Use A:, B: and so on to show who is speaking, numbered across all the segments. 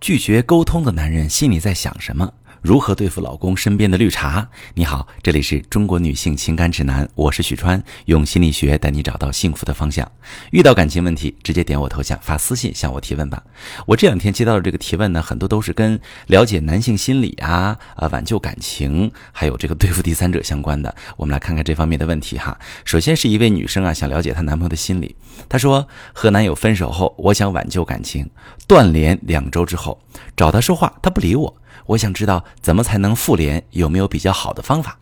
A: 拒绝沟通的男人心里在想什么？如何对付老公身边的绿茶？你好，这里是中国女性情感指南，我是许川，用心理学带你找到幸福的方向。遇到感情问题，直接点我头像发私信向我提问吧。我这两天接到的这个提问呢，很多都是跟了解男性心理啊、啊挽救感情，还有这个对付第三者相关的。我们来看看这方面的问题哈。首先是一位女生啊，想了解她男朋友的心理。她说和男友分手后，我想挽救感情，断联两周之后找他说话，他不理我。我想知道怎么才能复联，有没有比较好的方法？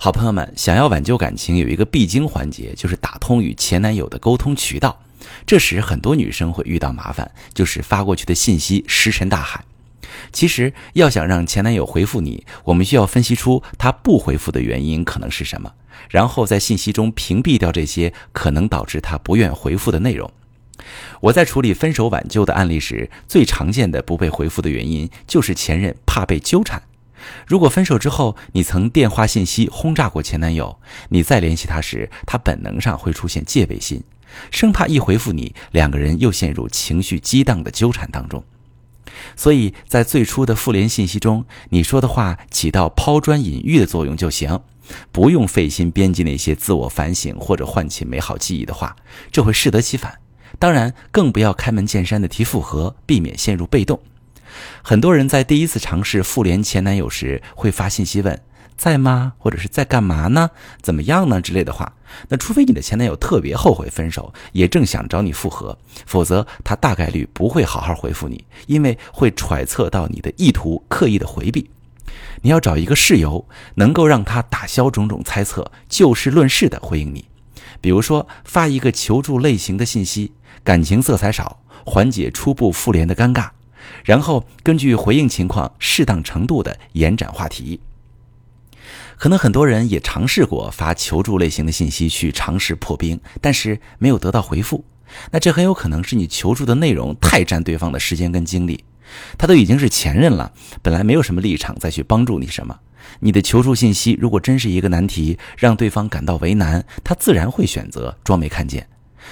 A: 好朋友们，想要挽救感情，有一个必经环节，就是打通与前男友的沟通渠道。这时很多女生会遇到麻烦，就是发过去的信息石沉大海。其实要想让前男友回复你，我们需要分析出他不回复的原因可能是什么，然后在信息中屏蔽掉这些可能导致他不愿回复的内容。我在处理分手挽救的案例时，最常见的不被回复的原因就是前任怕被纠缠。如果分手之后你曾电话信息轰炸过前男友，你再联系他时，他本能上会出现戒备心，生怕一回复你，两个人又陷入情绪激荡的纠缠当中。所以在最初的复联信息中，你说的话起到抛砖引玉的作用就行，不用费心编辑那些自我反省或者唤起美好记忆的话，这会适得其反。当然，更不要开门见山的提复合，避免陷入被动。很多人在第一次尝试复联前男友时，会发信息问在吗，或者是在干嘛呢？怎么样呢？之类的话。那除非你的前男友特别后悔分手，也正想找你复合，否则他大概率不会好好回复你，因为会揣测到你的意图，刻意的回避。你要找一个事由，能够让他打消种种猜测，就事论事的回应你。比如说，发一个求助类型的信息。感情色彩少，缓解初步复联的尴尬，然后根据回应情况，适当程度的延展话题。可能很多人也尝试过发求助类型的信息去尝试破冰，但是没有得到回复。那这很有可能是你求助的内容太占对方的时间跟精力，他都已经是前任了，本来没有什么立场再去帮助你什么。你的求助信息如果真是一个难题，让对方感到为难，他自然会选择装没看见。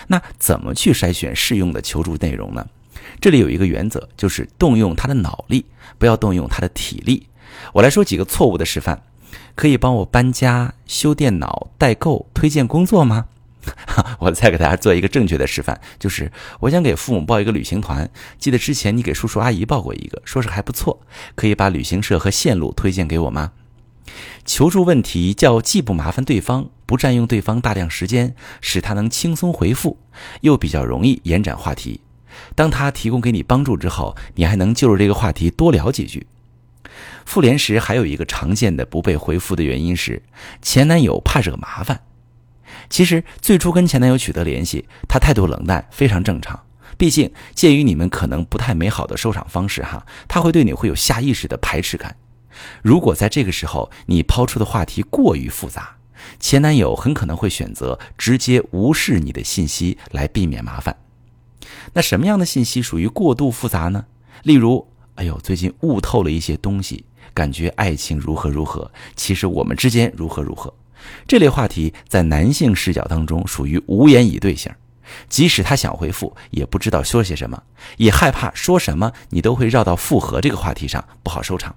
A: 那怎么去筛选适用的求助内容呢？这里有一个原则，就是动用他的脑力，不要动用他的体力。我来说几个错误的示范：可以帮我搬家、修电脑、代购、推荐工作吗？我再给大家做一个正确的示范，就是我想给父母报一个旅行团，记得之前你给叔叔阿姨报过一个，说是还不错，可以把旅行社和线路推荐给我吗？求助问题叫既不麻烦对方，不占用对方大量时间，使他能轻松回复，又比较容易延展话题。当他提供给你帮助之后，你还能就着这个话题多聊几句。复联时还有一个常见的不被回复的原因是前男友怕惹麻烦。其实最初跟前男友取得联系，他态度冷淡非常正常。毕竟鉴于你们可能不太美好的收场方式哈，他会对你会有下意识的排斥感。如果在这个时候你抛出的话题过于复杂，前男友很可能会选择直接无视你的信息来避免麻烦。那什么样的信息属于过度复杂呢？例如，哎呦，最近悟透了一些东西，感觉爱情如何如何，其实我们之间如何如何。这类话题在男性视角当中属于无言以对型，即使他想回复，也不知道说些什么，也害怕说什么你都会绕到复合这个话题上，不好收场。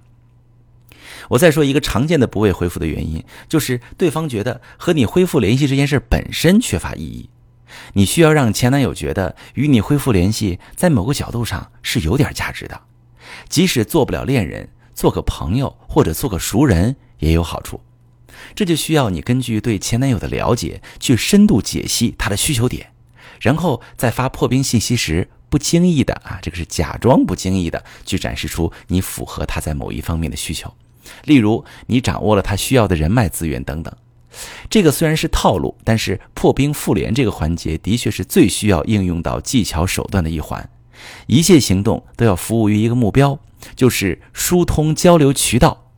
A: 我再说一个常见的不被回复的原因，就是对方觉得和你恢复联系这件事本身缺乏意义。你需要让前男友觉得与你恢复联系，在某个角度上是有点价值的，即使做不了恋人，做个朋友或者做个熟人也有好处。这就需要你根据对前男友的了解，去深度解析他的需求点，然后在发破冰信息时，不经意的啊，这个是假装不经意的去展示出你符合他在某一方面的需求。例如，你掌握了他需要的人脉资源等等，这个虽然是套路，但是破冰复联这个环节的确是最需要应用到技巧手段的一环。一切行动都要服务于一个目标，就是疏通交流渠道。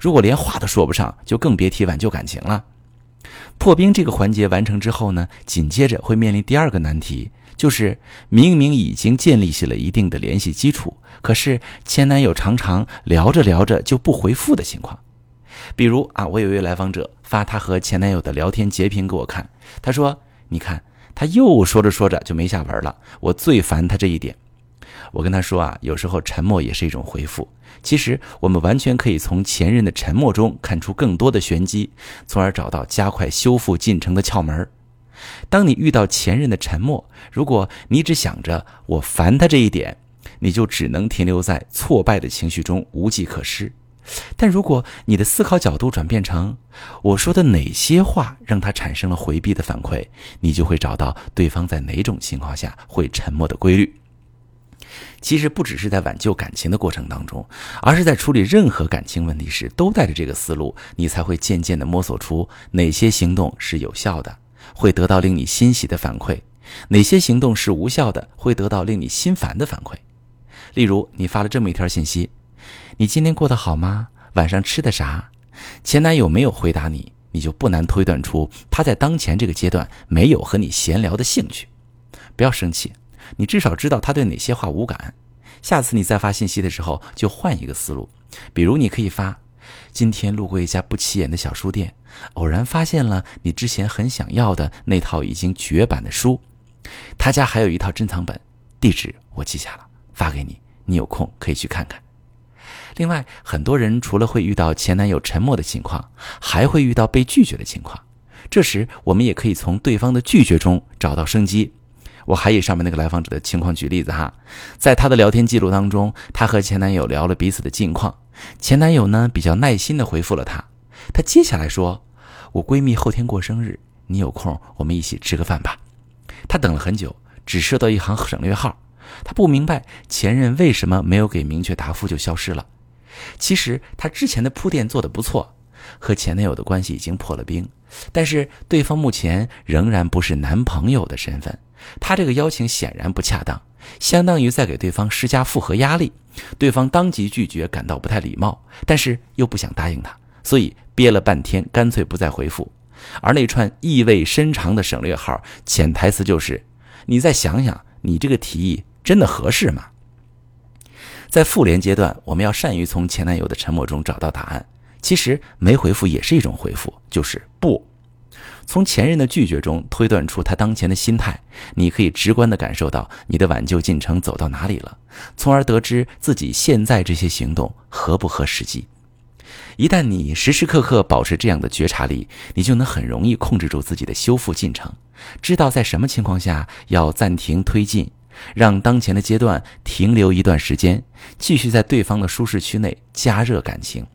A: 如果连话都说不上，就更别提挽救感情了。破冰这个环节完成之后呢，紧接着会面临第二个难题。就是明明已经建立起了一定的联系基础，可是前男友常常聊着聊着就不回复的情况。比如啊，我有一位来访者发他和前男友的聊天截屏给我看，他说：“你看，他又说着说着就没下文了，我最烦他这一点。”我跟他说啊，有时候沉默也是一种回复。其实我们完全可以从前任的沉默中看出更多的玄机，从而找到加快修复进程的窍门。当你遇到前任的沉默，如果你只想着我烦他这一点，你就只能停留在挫败的情绪中，无计可施。但如果你的思考角度转变成我说的哪些话让他产生了回避的反馈，你就会找到对方在哪种情况下会沉默的规律。其实不只是在挽救感情的过程当中，而是在处理任何感情问题时，都带着这个思路，你才会渐渐地摸索出哪些行动是有效的，会得到令你欣喜的反馈；哪些行动是无效的，会得到令你心烦的反馈。例如，你发了这么一条信息：“你今天过得好吗？晚上吃的啥？”前男友没有回答你，你就不难推断出他在当前这个阶段没有和你闲聊的兴趣。不要生气。你至少知道他对哪些话无感，下次你再发信息的时候就换一个思路，比如你可以发：今天路过一家不起眼的小书店，偶然发现了你之前很想要的那套已经绝版的书，他家还有一套珍藏本，地址我记下了，发给你，你有空可以去看看。另外，很多人除了会遇到前男友沉默的情况，还会遇到被拒绝的情况，这时我们也可以从对方的拒绝中找到生机。我还以上面那个来访者的情况举例子哈，在他的聊天记录当中，她和前男友聊了彼此的近况，前男友呢比较耐心的回复了她，她接下来说：“我闺蜜后天过生日，你有空我们一起吃个饭吧。”他等了很久，只收到一行省略号，他不明白前任为什么没有给明确答复就消失了。其实他之前的铺垫做得不错，和前男友的关系已经破了冰，但是对方目前仍然不是男朋友的身份。他这个邀请显然不恰当，相当于在给对方施加复合压力。对方当即拒绝，感到不太礼貌，但是又不想答应他，所以憋了半天，干脆不再回复。而那串意味深长的省略号，潜台词就是：你再想想，你这个提议真的合适吗？在复联阶段，我们要善于从前男友的沉默中找到答案。其实没回复也是一种回复，就是不。从前任的拒绝中推断出他当前的心态，你可以直观地感受到你的挽救进程走到哪里了，从而得知自己现在这些行动合不合实际。一旦你时时刻刻保持这样的觉察力，你就能很容易控制住自己的修复进程，知道在什么情况下要暂停推进，让当前的阶段停留一段时间，继续在对方的舒适区内加热感情。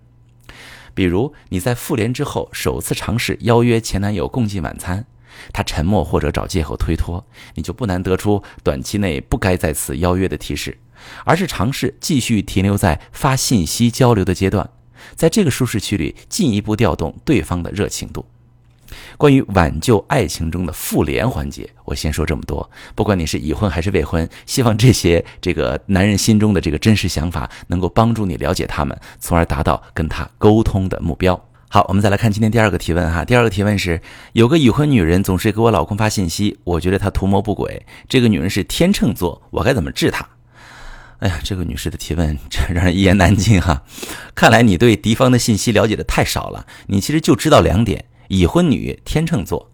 A: 比如你在复联之后首次尝试邀约前男友共进晚餐，他沉默或者找借口推脱，你就不难得出短期内不该再次邀约的提示，而是尝试继续停留在发信息交流的阶段，在这个舒适区里进一步调动对方的热情度。关于挽救爱情中的复联环节，我先说这么多。不管你是已婚还是未婚，希望这些这个男人心中的这个真实想法，能够帮助你了解他们，从而达到跟他沟通的目标。好，我们再来看今天第二个提问哈。第二个提问是：有个已婚女人总是给我老公发信息，我觉得她图谋不轨。这个女人是天秤座，我该怎么治她？哎呀，这个女士的提问真让人一言难尽哈。看来你对敌方的信息了解的太少了，你其实就知道两点。已婚女天秤座，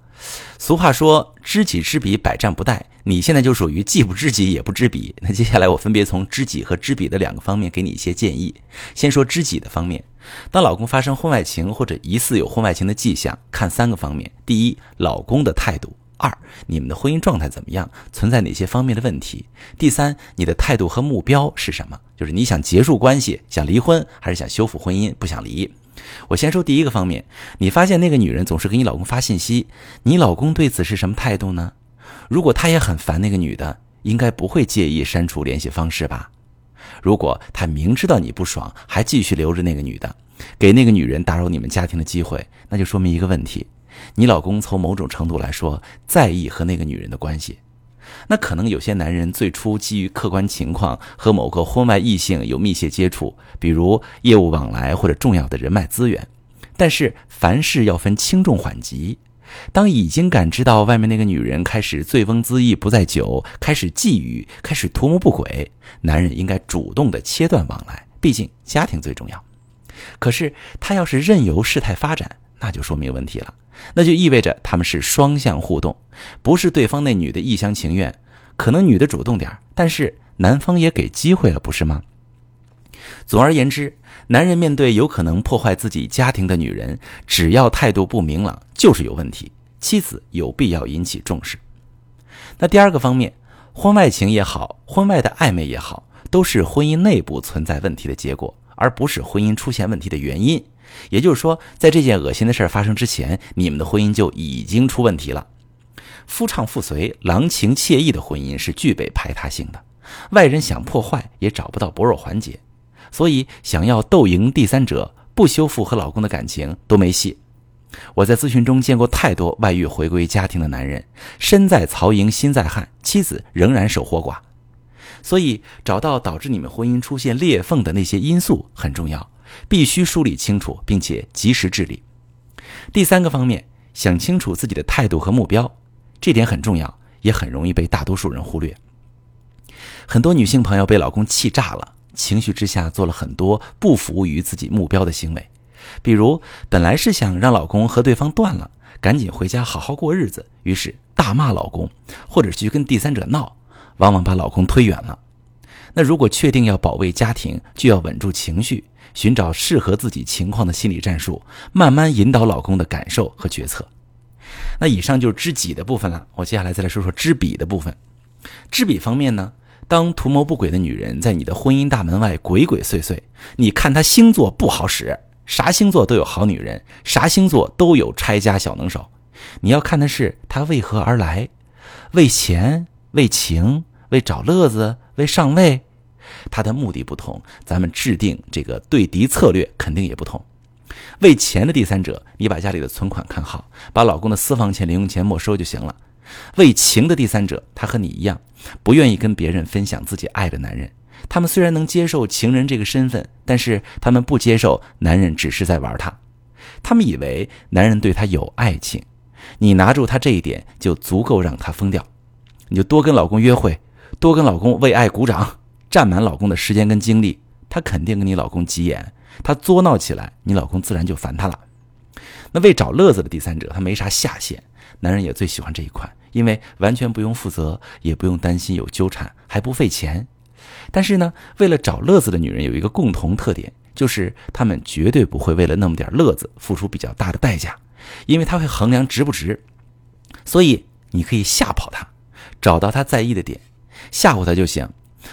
A: 俗话说知己知彼，百战不殆。你现在就属于既不知己也不知彼。那接下来我分别从知己和知彼的两个方面给你一些建议。先说知己的方面，当老公发生婚外情或者疑似有婚外情的迹象，看三个方面：第一，老公的态度；二，你们的婚姻状态怎么样，存在哪些方面的问题；第三，你的态度和目标是什么？就是你想结束关系，想离婚，还是想修复婚姻，不想离？我先说第一个方面，你发现那个女人总是给你老公发信息，你老公对此是什么态度呢？如果他也很烦那个女的，应该不会介意删除联系方式吧？如果他明知道你不爽，还继续留着那个女的，给那个女人打扰你们家庭的机会，那就说明一个问题：你老公从某种程度来说在意和那个女人的关系。那可能有些男人最初基于客观情况和某个婚外异性有密切接触，比如业务往来或者重要的人脉资源。但是凡事要分轻重缓急。当已经感知到外面那个女人开始醉翁之意不在酒，开始觊觎，开始图谋不轨，男人应该主动的切断往来，毕竟家庭最重要。可是他要是任由事态发展，那就说明问题了。那就意味着他们是双向互动，不是对方那女的一厢情愿，可能女的主动点但是男方也给机会了，不是吗？总而言之，男人面对有可能破坏自己家庭的女人，只要态度不明朗，就是有问题。妻子有必要引起重视。那第二个方面，婚外情也好，婚外的暧昧也好，都是婚姻内部存在问题的结果，而不是婚姻出现问题的原因。也就是说，在这件恶心的事发生之前，你们的婚姻就已经出问题了。夫唱妇随、郎情妾意的婚姻是具备排他性的，外人想破坏也找不到薄弱环节。所以，想要斗赢第三者，不修复和老公的感情都没戏。我在咨询中见过太多外遇回归家庭的男人，身在曹营心在汉，妻子仍然守活寡。所以，找到导致你们婚姻出现裂缝的那些因素很重要，必须梳理清楚，并且及时治理。第三个方面，想清楚自己的态度和目标，这点很重要，也很容易被大多数人忽略。很多女性朋友被老公气炸了，情绪之下做了很多不服务于自己目标的行为。比如，本来是想让老公和对方断了，赶紧回家好好过日子，于是大骂老公，或者去跟第三者闹，往往把老公推远了。那如果确定要保卫家庭，就要稳住情绪，寻找适合自己情况的心理战术，慢慢引导老公的感受和决策。那以上就是知己的部分了，我接下来再来说说知彼的部分。知彼方面呢，当图谋不轨的女人在你的婚姻大门外鬼鬼祟祟，你看她星座不好使。啥星座都有好女人，啥星座都有拆家小能手。你要看的是她为何而来，为钱、为情、为找乐子、为上位。他的目的不同，咱们制定这个对敌策略肯定也不同。为钱的第三者，你把家里的存款看好，把老公的私房钱、零用钱没收就行了。为情的第三者，他和你一样，不愿意跟别人分享自己爱的男人。他们虽然能接受情人这个身份，但是他们不接受男人只是在玩他。他们以为男人对他有爱情，你拿住他这一点就足够让他疯掉。你就多跟老公约会，多跟老公为爱鼓掌，占满老公的时间跟精力，他肯定跟你老公急眼。他作闹起来，你老公自然就烦他了。那为找乐子的第三者，他没啥下限，男人也最喜欢这一款，因为完全不用负责，也不用担心有纠缠，还不费钱。但是呢，为了找乐子的女人有一个共同特点，就是她们绝对不会为了那么点乐子付出比较大的代价，因为她会衡量值不值。所以你可以吓跑她，找到她在意的点，吓唬她就行。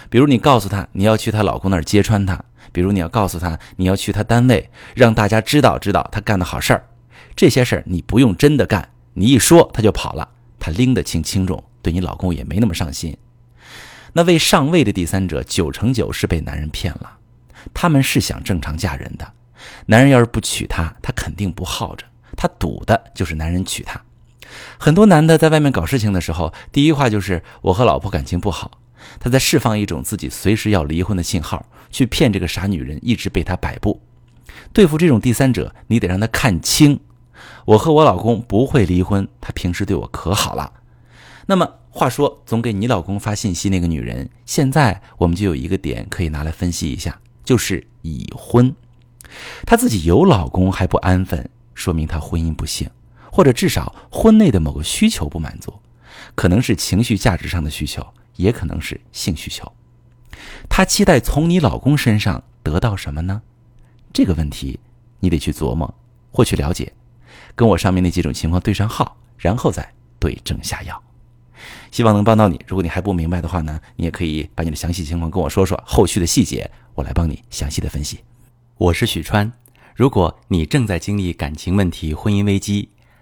A: 比如你告诉她你要去她老公那儿揭穿她，比如你要告诉她你要去她单位，让大家知道知道她干的好事儿。这些事儿你不用真的干，你一说她就跑了，她拎得清轻重，对你老公也没那么上心。那位上位的第三者，九成九是被男人骗了。他们是想正常嫁人的，男人要是不娶她，她肯定不耗着。她赌的就是男人娶她。很多男的在外面搞事情的时候，第一话就是我和老婆感情不好，他在释放一种自己随时要离婚的信号，去骗这个傻女人一直被他摆布。对付这种第三者，你得让他看清，我和我老公不会离婚，他平时对我可好了。那么。话说，总给你老公发信息那个女人，现在我们就有一个点可以拿来分析一下，就是已婚。她自己有老公还不安分，说明她婚姻不幸，或者至少婚内的某个需求不满足，可能是情绪价值上的需求，也可能是性需求。她期待从你老公身上得到什么呢？这个问题你得去琢磨或去了解，跟我上面那几种情况对上号，然后再对症下药。希望能帮到你。如果你还不明白的话呢，你也可以把你的详细情况跟我说说，后续的细节我来帮你详细的分析。我是许川，如果你正在经历感情问题、婚姻危机，